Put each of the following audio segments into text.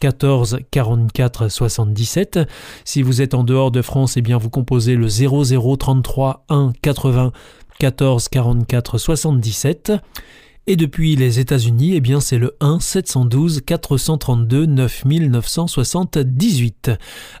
14 44 77. Si vous êtes en dehors de France, eh bien vous composez le 00 33 1 80 14 44 77. Et depuis les États-Unis, eh bien c'est le 1 712 432 9978.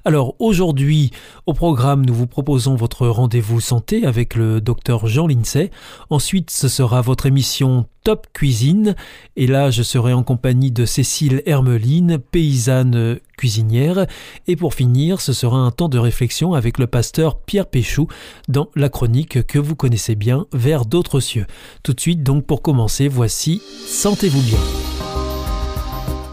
Alors aujourd'hui, au programme, nous vous proposons votre rendez-vous santé avec le docteur Jean Lincey. Ensuite, ce sera votre émission Cuisine. Et là, je serai en compagnie de Cécile Hermeline, paysanne cuisinière. Et pour finir, ce sera un temps de réflexion avec le pasteur Pierre Péchou dans la chronique que vous connaissez bien, Vers d'autres cieux. Tout de suite, donc pour commencer, voici Sentez-vous bien.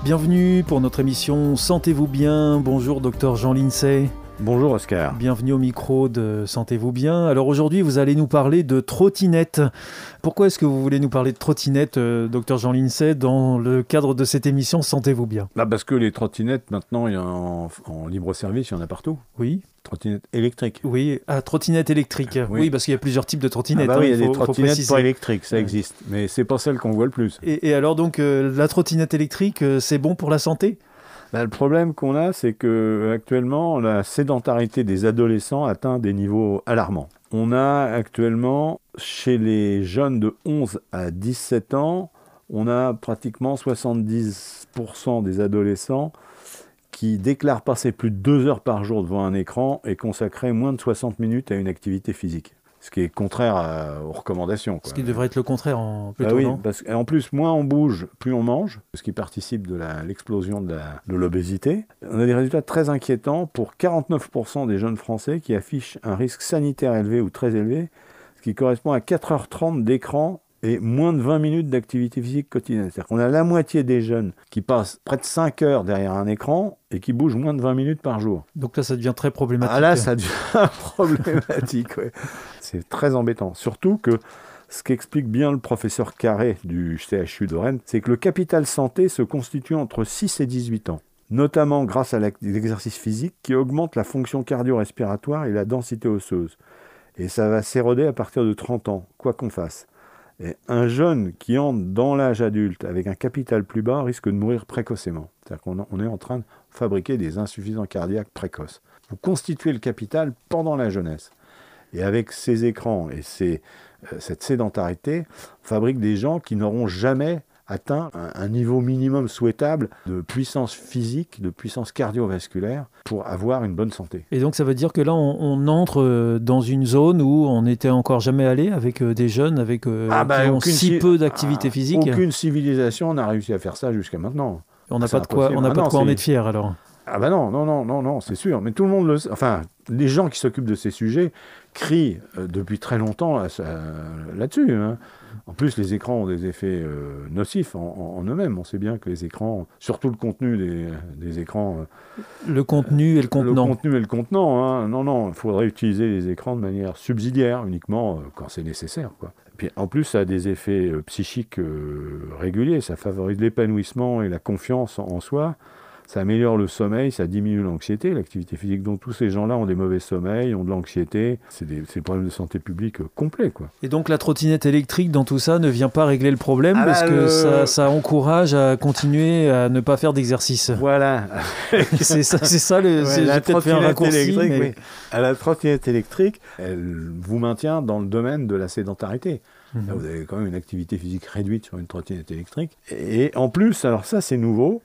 Bienvenue pour notre émission Sentez-vous bien. Bonjour, docteur Jean Lincey. Bonjour Oscar. Bienvenue au micro de Sentez-vous bien. Alors aujourd'hui, vous allez nous parler de trottinette. Pourquoi est-ce que vous voulez nous parler de trottinette, euh, docteur Jean Lincey, dans le cadre de cette émission Sentez-vous bien? Bah Parce que les trottinettes, maintenant, il y en, en libre service, il y en a partout. Oui. Trottinette électrique. Oui, ah, trottinette électrique. Oui, parce qu'il y a plusieurs types de trottinettes. Ah bah oui, il y a hein, des trottinettes pas électriques, ça existe. Mais c'est pas celle qu'on voit le plus. Et, et alors donc, euh, la trottinette électrique, euh, c'est bon pour la santé? Bah, le problème qu'on a, c'est que actuellement, la sédentarité des adolescents atteint des niveaux alarmants. On a actuellement, chez les jeunes de 11 à 17 ans, on a pratiquement 70% des adolescents qui déclarent passer plus de deux heures par jour devant un écran et consacrer moins de 60 minutes à une activité physique ce qui est contraire aux recommandations. Ce qui devrait être le contraire en plutôt, bah oui, parce qu'en plus, moins on bouge, plus on mange, ce qui participe de l'explosion de l'obésité. On a des résultats très inquiétants pour 49% des jeunes Français qui affichent un risque sanitaire élevé ou très élevé, ce qui correspond à 4h30 d'écran et moins de 20 minutes d'activité physique quotidienne. C'est-à-dire qu'on a la moitié des jeunes qui passent près de 5 heures derrière un écran et qui bougent moins de 20 minutes par jour. Donc là, ça devient très problématique. Ah là, ça devient problématique, ouais. C'est très embêtant. Surtout que ce qu'explique bien le professeur Carré du CHU de Rennes, c'est que le capital santé se constitue entre 6 et 18 ans, notamment grâce à l'exercice physique qui augmente la fonction cardio-respiratoire et la densité osseuse. Et ça va s'éroder à partir de 30 ans, quoi qu'on fasse. Et un jeune qui entre dans l'âge adulte avec un capital plus bas risque de mourir précocement. C'est-à-dire qu'on est en train de fabriquer des insuffisants cardiaques précoces. Vous constituez le capital pendant la jeunesse. Et avec ces écrans et euh, cette sédentarité, on fabrique des gens qui n'auront jamais atteint un, niveau minimum souhaitable de puissance physique, de puissance cardiovasculaire pour avoir une bonne santé. Et donc ça veut dire que là on, entre euh, dans une zone où on n'était encore jamais allé avec euh, des jeunes avec euh, ah bah, qui ont si peu d'activité ah, physique. Aucune civilisation n'a réussi à faire ça jusqu'à maintenant. On n'a pas, de quoi, on n'a pas de quoi en être fier alors. Ah bah non, non, non, non, non, c'est sûr. Mais tout le monde le sait. Enfin, les gens qui s'occupent de ces sujets crient depuis très longtemps là-dessus. Hein. En plus, les écrans ont des effets euh, nocifs en, eux-mêmes. On sait bien que les écrans, surtout le contenu des, écrans. Euh, le contenu et le contenant. Le contenu et le contenant. Hein. Non, non, il faudrait utiliser les écrans de manière subsidiaire, uniquement euh, quand c'est nécessaire. Quoi. puis, en plus, ça a des effets psychiques réguliers. Ça favorise l'épanouissement et la confiance en soi ça améliore le sommeil, ça diminue l'anxiété, l'activité physique. Donc tous ces gens-là ont des mauvais sommeils, ont de l'anxiété. C'est des, problèmes de santé publique complets. Quoi. Et donc la trottinette électrique dans tout ça ne vient pas régler le problème ah parce bah, que ça, ça, encourage à continuer à ne pas faire d'exercice. Voilà. c'est ça, c'est ça le. Ouais, la trottinette électrique, mais... À la trottinette électrique, elle vous maintient dans le domaine de la sédentarité. Mhm. Là, vous avez quand même une activité physique réduite sur une trottinette électrique. Et en plus, alors ça c'est nouveau,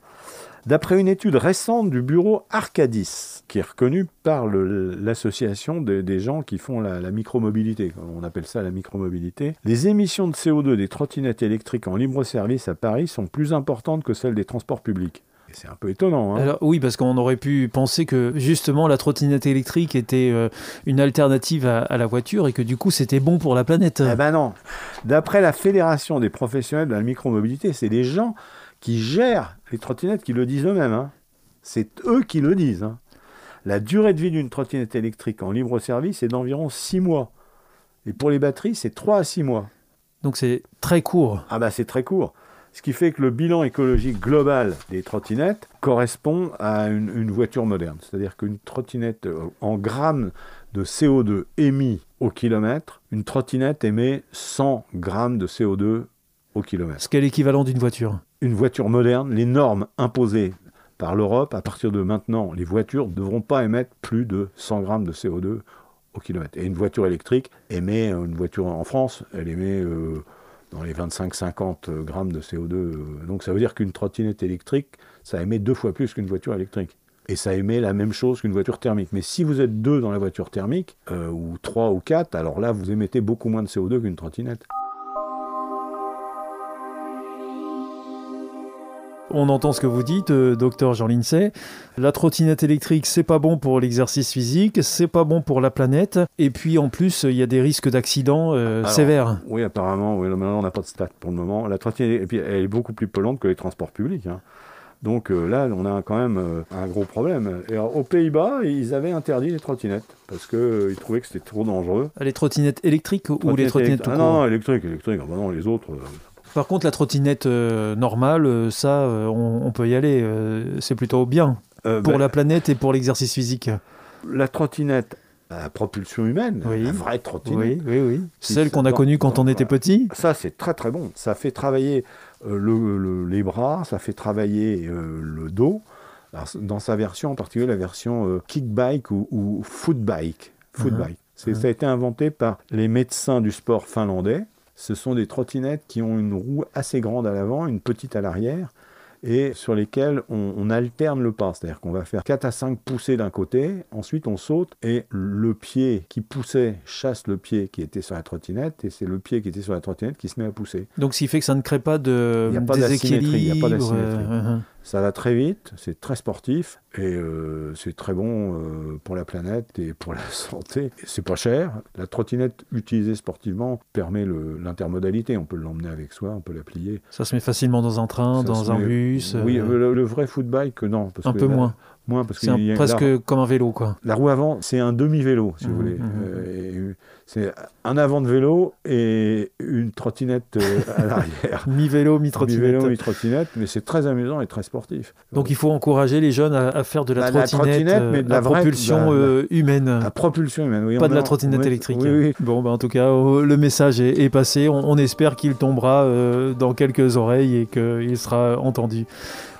D'après une étude récente du bureau Arcadis, qui est reconnue par l'association des gens qui font la, micromobilité, on appelle ça la micromobilité, les émissions de CO2 des trottinettes électriques en libre service à Paris sont plus importantes que celles des transports publics. C'est un peu étonnant. Hein. Alors, oui, parce qu'on aurait pu penser que justement la trottinette électrique était euh, une alternative à, la voiture et que du coup c'était bon pour la planète. Eh ben non. D'après la Fédération des professionnels de la micromobilité, c'est des gens qui gèrent les trottinettes qui le disent eux-mêmes. Hein. C'est eux qui le disent. Hein. La durée de vie d'une trottinette électrique en libre service est d'environ 6 mois. Et pour les batteries, c'est 3 à 6 mois. Donc c'est très court. Ah bah c'est très court. Ce qui fait que le bilan écologique global des trottinettes correspond à une, voiture moderne. C'est-à-dire qu'une trottinette euh, en grammes de CO2 émis au kilomètre, une trottinette émet 100 grammes de CO2 au kilomètre. Ce qui est l'équivalent d'une voiture. Une voiture moderne, les normes imposées par l'Europe, à partir de maintenant, les voitures ne devront pas émettre plus de 100 grammes de CO2 au kilomètre. Et une voiture électrique émet, euh, une voiture en France, elle émet euh, dans les 25-50 grammes de CO2. Euh. donc ça veut dire qu'une trottinette électrique, ça émet deux fois plus qu'une voiture électrique. Et ça émet la même chose qu'une voiture thermique. Mais si vous êtes deux dans la voiture thermique, ou trois ou quatre, alors là, vous émettez beaucoup moins de CO2 qu'une trottinette. On entend ce que vous dites, euh, docteur Jean Lincey. La trottinette électrique, c'est pas bon pour l'exercice physique, c'est pas bon pour la planète. Et puis en plus, il y a des risques d'accidents euh, sévères. Oui, apparemment. Oui, maintenant, on n'a pas de stats pour le moment. La trottinette, et puis, elle est beaucoup plus polluante que les transports publics. Hein. Donc euh, là, on a quand même un gros problème. Et aux Pays-Bas, ils avaient interdit les trottinettes parce qu'ils trouvaient que c'était trop dangereux. Les trottinettes électriques ou les trottinettes tout ah, Non, non, électriques, électriques. Ah, bah non, les autres, par contre, la trottinette euh, normale, euh, ça, euh, on, peut y aller. c'est plutôt bien pour ben, la planète et pour l'exercice physique. La trottinette à propulsion humaine, la vraie trottinette. Oui, oui, oui. Celle qu'on a connue quand on était petit. Ça, c'est très très bon. Ça fait travailler les bras, ça fait travailler le dos. dans sa version, en particulier la version kickbike ou, ou footbike. footbike. Uh-huh. Ça a été inventé par les médecins du sport finlandais ce sont des trottinettes qui ont une roue assez grande à l'avant, une petite à l'arrière, et sur lesquelles on, alterne le pas. C'est-à-dire qu'on va faire 4 à 5 poussées d'un côté, ensuite on saute, et le pied qui poussait chasse le pied qui était sur la trottinette, et c'est le pied qui était sur la trottinette qui se met à pousser. Donc ce qui fait que ça ne crée pas de d'asymétrie. Il n'y a pas d'asymétrie. Ça va très vite, c'est très sportif et euh, c'est très bon euh, pour la planète et pour la santé. C'est pas cher. La trottinette utilisée sportivement permet l'intermodalité. On peut l'emmener avec soi, on peut la plier. Ça se met facilement dans un train, dans un bus. Oui, euh, le, vrai footbike, non. un peu moins. Moins parce c'est presque comme un vélo, quoi. La roue avant, c'est un demi-vélo, si vous mmh, voulez. Mmh, mmh. C'est un avant de vélo et une trottinette euh, à l'arrière. mi-vélo, mi-trottinette. Mi-vélo, mi-trottinette, mais c'est très amusant et très sportif. Donc il faut encourager les jeunes à, faire de la, trottinette, euh, mais de la, propulsion euh, humaine. La propulsion humaine, oui. Pas de la trottinette électrique. Oui, oui. Bon, bah, en tout cas, oh, le message est, passé. On, espère qu'il tombera dans quelques oreilles et qu'il sera entendu.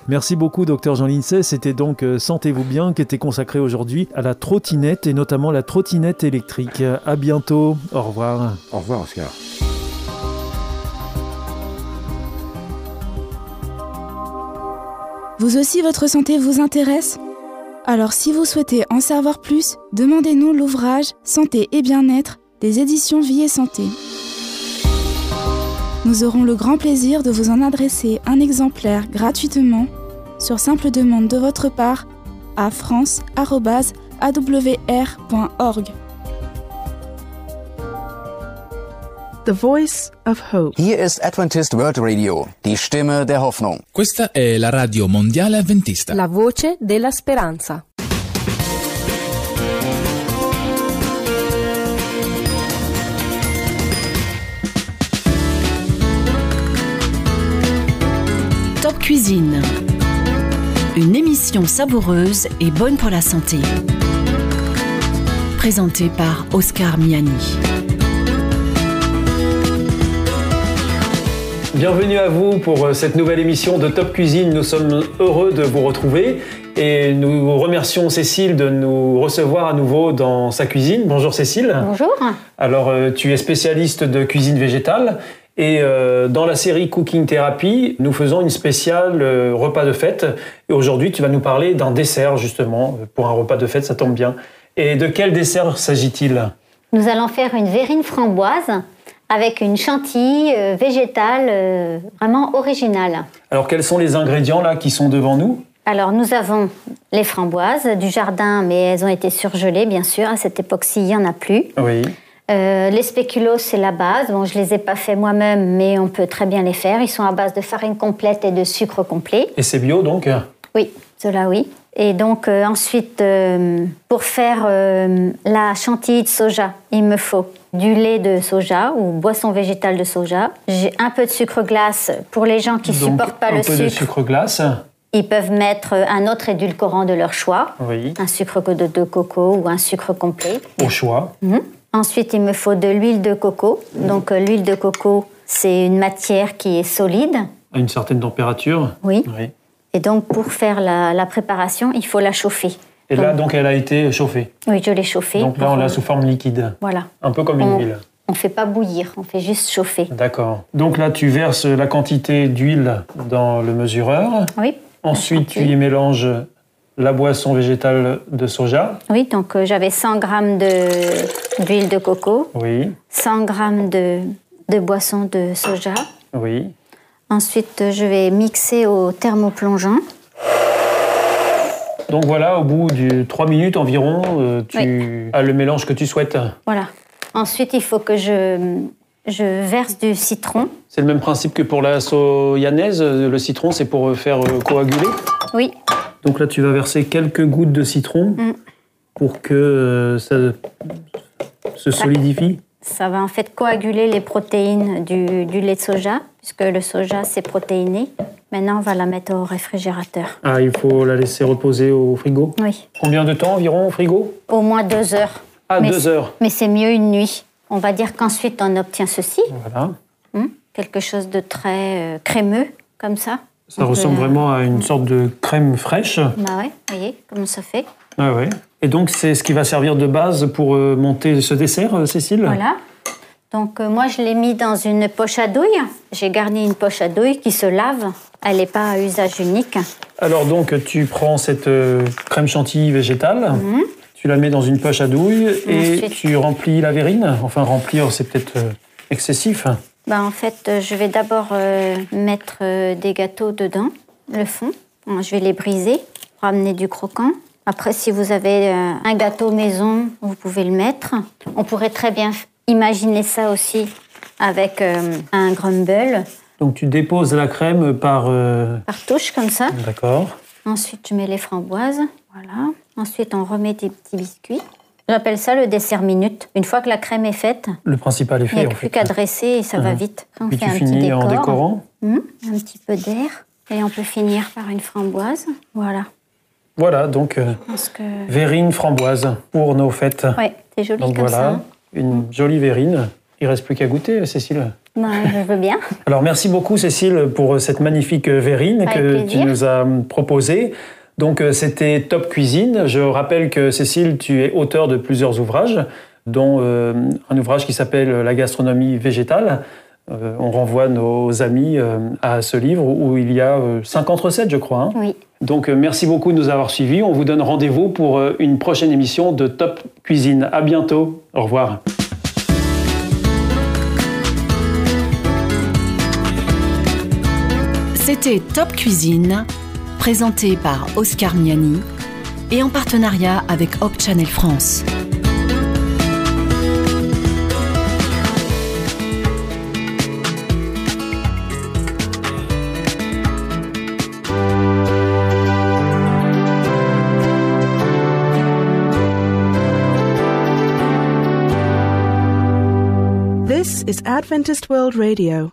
Merci beaucoup, docteur Jean Lincey. C'était donc euh, Sentez-vous bien qui était consacré aujourd'hui à la trottinette et notamment la trottinette électrique. À bientôt. Au revoir. Au revoir, Oscar. Vous aussi, votre santé vous intéresse? Alors, si vous souhaitez en savoir plus, demandez-nous l'ouvrage Santé et bien-être des éditions Vie et Santé. Nous aurons le grand plaisir de vous en adresser un exemplaire gratuitement sur simple demande de votre part à france.awr.org. The Voice of Hope. Hier ist Adventist World Radio, die Stimme der Hoffnung. Questa è la radio mondiale adventista. La voce della speranza. Savoureuse et bonne pour la santé. Présentée par Oscar Miani. Bienvenue à vous pour euh, cette nouvelle émission de Top Cuisine. Nous sommes heureux de vous retrouver et nous remercions Cécile de nous recevoir à nouveau dans sa cuisine. Bonjour Cécile. Bonjour. Alors euh, tu es spécialiste de cuisine végétale et euh, dans la série Cooking Therapy, nous faisons une spéciale euh, repas de fête. Et aujourd'hui, tu vas nous parler d'un dessert, justement, pour un repas de fête, ça tombe bien. Et de quel dessert s'agit-il? Nous allons faire une verrine framboise avec une chantilly euh, végétale vraiment originale. Alors, quels sont les ingrédients là qui sont devant nous? Alors nous avons les framboises du jardin, mais elles ont été surgelées, bien sûr. À cette époque-ci, il n'y en a plus. Oui. Euh, les spéculoos, c'est la base. Bon, je les ai pas fait moi-même, mais on peut très bien les faire. Ils sont à base de farine complète et de sucre complet. Et c'est bio donc Oui, cela oui. Et donc euh, ensuite, euh, pour faire euh, la chantilly de soja, il me faut du lait de soja ou boisson végétale de soja. J'ai un peu de sucre glace pour les gens qui Donc, supportent pas un le peu sucre. de sucre glace. Ils peuvent mettre un autre édulcorant de leur choix, Oui. un sucre de, de coco ou un sucre complet. Au choix. Mhm. Ensuite, il me faut de l'huile de coco. Donc, euh, l'huile de coco, c'est une matière qui est solide. À une certaine température. Oui. Oui. Et donc, pour faire la, la préparation, il faut la chauffer. Et là, donc, elle a été chauffée. Oui, je l'ai chauffée. Donc là, on l'a sous forme liquide. Voilà. Un peu comme une On- huile. On fait pas bouillir, on fait juste chauffer. D'accord. Donc là, tu verses la quantité d'huile dans le mesureur. Oui. Ensuite, tu y mélanges la boisson végétale de soja. Oui, donc euh, j'avais 100 grammes de- d'huile de coco, Oui, 100 grammes de, de boisson de soja. oui. Ensuite, je vais mixer au thermoplongeant. Donc voilà, au bout de 3 minutes environ, euh, tu Oui. as le mélange que tu souhaites. Voilà. Ensuite, il faut que je, je verse du citron. C'est le même principe que pour la soyanaise. Le citron, c'est pour faire euh, coaguler. Oui, Donc là, tu vas verser quelques gouttes de citron Mm. pour que euh, ça se solidifie. ça va en fait coaguler les protéines du, du lait de soja, puisque le soja, c'est protéiné. Maintenant, on va la mettre au réfrigérateur. Ah, il faut la laisser reposer au frigo? Oui, Combien de temps environ au frigo? Au moins deux heures. Ah, Mais deux heures. Mais c'est mieux une nuit. On va dire qu'ensuite, on obtient ceci, Voilà. hein, quelque chose de très euh, crémeux, comme ça. Ça ressemble la- vraiment à une sorte de crème fraîche. Bah ouais, voyez comment ça fait. Ah ouais. Et donc, c'est ce qui va servir de base pour euh, monter ce dessert, euh, Cécile? Voilà. Donc euh, moi, je l'ai mis dans une poche à douille. J'ai garni une poche à douille qui se lave. Elle n'est pas à usage unique. Alors donc, tu prends cette euh, crème chantilly végétale, tu la mets dans une poche à douille et Ensuite- tu remplis la verrine. Enfin, remplir, c'est peut-être euh, excessif. Bah, en fait, euh, je vais d'abord euh, mettre euh, des gâteaux dedans, le fond. Bon, Je vais les briser pour amener du croquant. Après, si vous avez euh, un gâteau maison, vous pouvez le mettre. On pourrait très bien imaginer ça aussi avec un crumble Donc, tu déposes la crème par... par touche comme ça. D'accord. Ensuite, je mets les framboises. Voilà. Ensuite, on remet des petits biscuits. J'appelle ça le dessert minute. Une fois que la crème est faite, Le principal est il n'y a en plus qu'à dresser et ça va Mhm. vite. On Puis fait tu un petit finis décor. en décorant. Hmm, un petit peu d'air. Et on peut finir par une framboise. Voilà. Voilà, donc, euh, que... verrine framboise pour nos fêtes. Ouais, c'est joli Donc comme voilà, ça. une jolie verrine. Il reste plus qu'à goûter, Cécile. Ben, je veux bien. Alors merci beaucoup Cécile pour cette magnifique verrine Avec que tu nous as proposée. Donc euh, c'était Top Cuisine. Je rappelle que Cécile, tu es auteur de plusieurs ouvrages, dont euh, un ouvrage qui s'appelle La gastronomie végétale. Euh, on renvoie nos amis euh, à ce livre où il y a euh, 50 recettes, je crois. hein. Oui. Donc euh, merci beaucoup de nous avoir suivis. On vous donne rendez-vous pour euh, une prochaine émission de Top Cuisine. À bientôt. Au revoir. C'était Top Cuisine, présenté par Oscar Miani et en partenariat avec Hop Channel France. This is Adventist World Radio,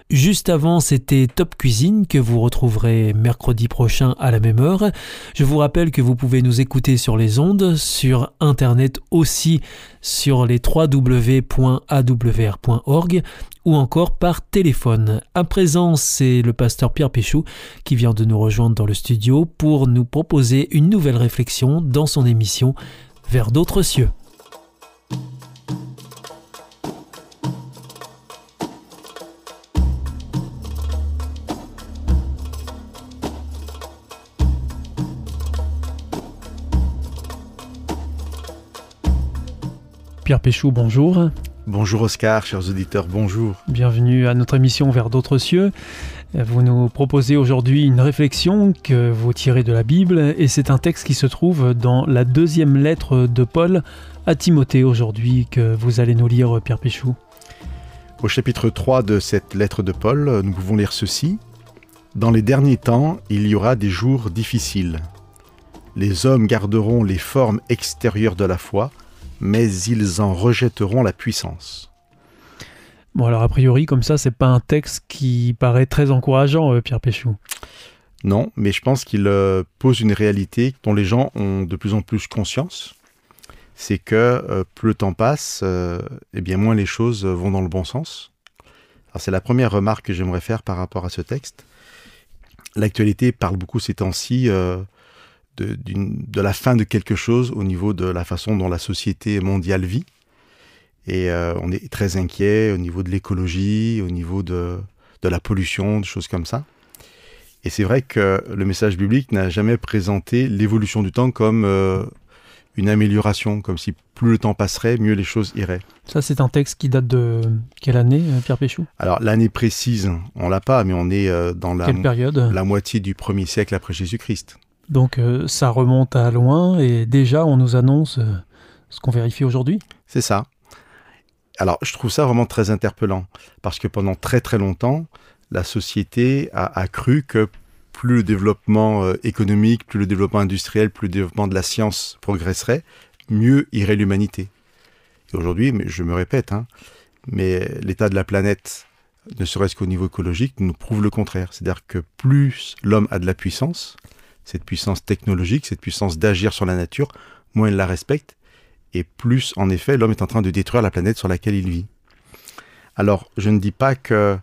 Juste avant, c'était Top Cuisine que vous retrouverez mercredi prochain à la même heure. Je vous rappelle que vous pouvez nous écouter sur les ondes, sur Internet aussi, sur les www.awr.org ou encore par téléphone. À présent, c'est le pasteur Pierre Péchou qui vient de nous rejoindre dans le studio pour nous proposer une nouvelle réflexion dans son émission Vers d'autres cieux. Pierre Péchou, bonjour. Bonjour Oscar, chers auditeurs, bonjour. Bienvenue à notre émission Vers d'autres cieux. Vous nous proposez aujourd'hui une réflexion que vous tirez de la Bible et c'est un texte qui se trouve dans la deuxième lettre de Paul à Timothée aujourd'hui que vous allez nous lire, Pierre Péchou. Au chapitre 3 de cette lettre de Paul, nous pouvons lire ceci. Dans les derniers temps, il y aura des jours difficiles. Les hommes garderont les formes extérieures de la foi, mais ils en rejetteront la puissance. Bon alors a priori comme ça c'est pas un texte qui paraît très encourageant, euh, Pierre Péchou. Non, mais je pense qu'il euh, pose une réalité dont les gens ont de plus en plus conscience. C'est que euh, plus le temps passe, euh, eh bien moins les choses vont dans le bon sens. Alors c'est la première remarque que j'aimerais faire par rapport à ce texte. L'actualité parle beaucoup ces temps-ci de, la fin de quelque chose au niveau de la façon dont la société mondiale vit. Et euh, on est très inquiet au niveau de l'écologie, au niveau de, de la pollution, des choses comme ça. Et c'est vrai que le message biblique n'a jamais présenté l'évolution du temps comme euh, une amélioration, comme si plus le temps passerait, mieux les choses iraient. Ça c'est un texte qui date de quelle année, euh, Pierre Péchou? Alors l'année précise, on l'a pas, mais on est euh, dans la, la moitié du premier siècle après Jésus-Christ. Donc euh, ça remonte à loin et déjà on nous annonce euh, ce qu'on vérifie aujourd'hui C'est ça. Alors, je trouve ça vraiment très interpellant, parce que pendant très très longtemps, la société a, cru que plus le développement euh, économique, plus le développement industriel, plus le développement de la science progresserait, mieux irait l'humanité. Et aujourd'hui, je me répète, hein, mais l'état de la planète, ne serait-ce qu'au niveau écologique, nous prouve le contraire. C'est-à-dire que plus l'homme a de la puissance, cette puissance technologique, cette puissance d'agir sur la nature, moins il la respecte, et plus, en effet, l'homme est en train de détruire la planète sur laquelle il vit. Alors, je ne dis pas que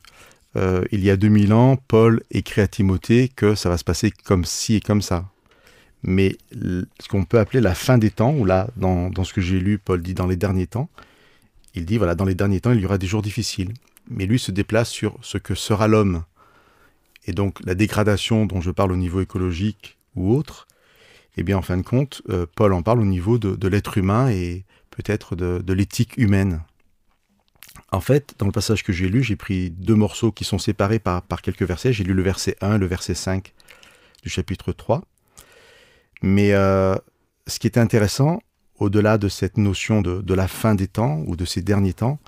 euh, il y a 2000 ans, Paul écrit à Timothée que ça va se passer comme ci et comme ça. Mais ce qu'on peut appeler la fin des temps, ou là, dans ce que j'ai lu, Paul dit dans les derniers temps, il dit, voilà, dans les derniers temps, il y aura des jours difficiles. Mais lui se déplace sur ce que sera l'homme. Et donc, la dégradation dont je parle au niveau écologique ou autre, eh bien, en fin de compte, euh, Paul en parle au niveau de, l'être humain et peut-être de, l'éthique humaine. En fait, dans le passage que j'ai lu, j'ai pris deux morceaux qui sont séparés par, quelques versets. J'ai lu le verset 1 et le verset 5 du chapitre 3. Mais euh, ce qui était intéressant, au-delà de cette notion de la fin des temps ou de ces derniers temps,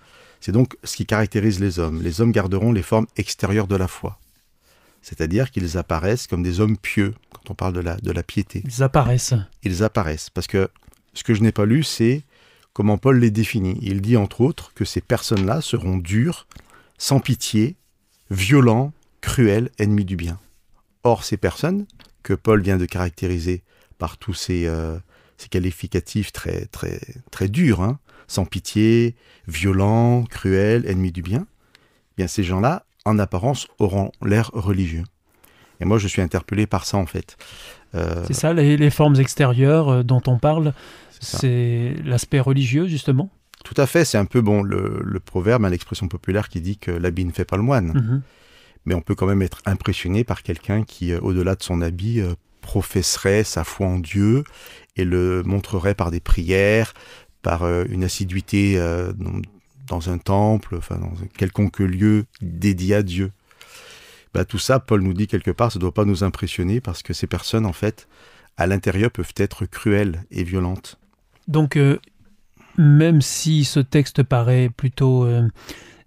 c'est donc ce qui caractérise les hommes. Les hommes garderont les formes extérieures de la foi. C'est-à-dire qu'ils apparaissent comme des hommes pieux, quand on parle de la, de la piété. Ils apparaissent. Ils apparaissent. Parce que ce que je n'ai pas lu, c'est comment Paul les définit. Il dit entre autres que ces personnes-là seront dures, sans pitié, violents, cruels, ennemis du bien. Or, ces personnes, que Paul vient de caractériser par tous ces, euh, ces qualificatifs très, très, très durs, hein, sans pitié, violents, cruels, ennemis du bien, eh bien ces gens-là, en apparence, auront l'air religieux. Et moi, je suis interpellé par ça, en fait. Euh, C'est ça, les, les formes extérieures euh, dont on parle, c'est l'aspect religieux, justement? Tout à fait, c'est un peu bon le, le proverbe, hein, l'expression populaire qui dit que l'habit ne fait pas le moine. Mhm. Mais on peut quand même être impressionné par quelqu'un qui, euh, au-delà de son habit, professerait sa foi en Dieu et le montrerait par des prières, par une assiduité euh, dans, un temple, enfin dans un quelconque lieu dédié à Dieu. Bah, tout ça, Paul nous dit quelque part, ça ne doit pas nous impressionner parce que ces personnes, en fait, à l'intérieur, peuvent être cruelles et violentes. Donc, euh, même si ce texte paraît plutôt euh,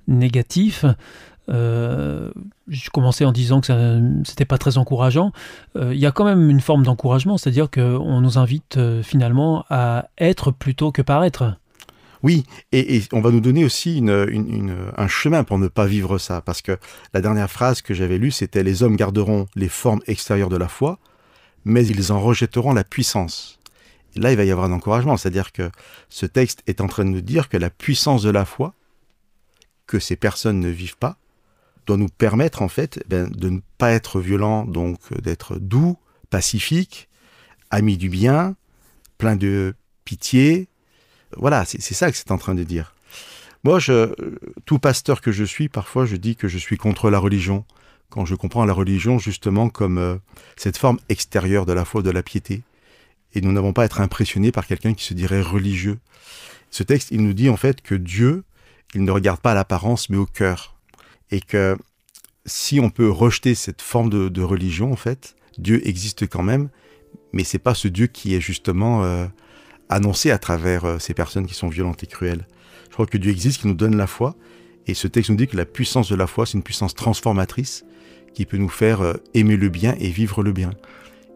négatif, euh, je commençais en disant que ça c'était pas très encourageant. Il y a quand même une forme d'encouragement, c'est-à-dire qu'on nous invite finalement à être plutôt que paraître. Oui, et, on va nous donner aussi un chemin pour ne pas vivre ça, parce que la dernière phrase que j'avais lue, c'était Les hommes garderont les formes extérieures de la foi, mais ils en rejetteront la puissance. Là, il va y avoir un encouragement, c'est-à-dire que ce texte est en train de nous dire que la puissance de la foi, que ces personnes ne vivent pas, doit nous permettre en fait ben, de ne pas être violent, donc d'être doux, pacifique, ami du bien, plein de pitié, voilà, c'est ça que c'est en train de dire. Moi, je, tout pasteur que je suis, parfois, je dis que je suis contre la religion, quand je comprends la religion justement comme euh, cette forme extérieure de la foi, de la piété. Et nous n'avons pas à être impressionnés par quelqu'un qui se dirait religieux. Ce texte, il nous dit en fait que Dieu, il ne regarde pas à l'apparence, mais au cœur. Et que si on peut rejeter cette forme de, de religion, en fait, Dieu existe quand même, mais c'est pas ce Dieu qui est justement euh, annoncé à travers euh, ces personnes qui sont violentes et cruelles. Je crois que Dieu existe, qui nous donne la foi, et ce texte nous dit que la puissance de la foi, c'est une puissance transformatrice qui peut nous faire euh, aimer le bien et vivre le bien.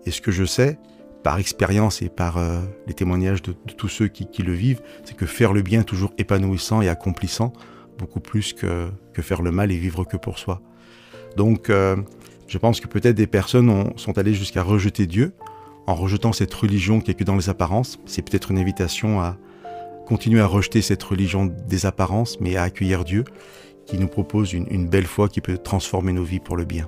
Et ce que je sais, par expérience et par euh, les témoignages de, tous ceux qui, le vivent, c'est que faire le bien est toujours épanouissant et accomplissant, beaucoup plus que, faire le mal et vivre que pour soi. Donc, je pense que peut-être des personnes ont- sont allées jusqu'à rejeter Dieu, en rejetant cette religion qui est que dans les apparences. C'est peut-être une invitation à continuer à rejeter cette religion des apparences, mais à accueillir Dieu, qui nous propose une, une belle foi qui peut transformer nos vies pour le bien.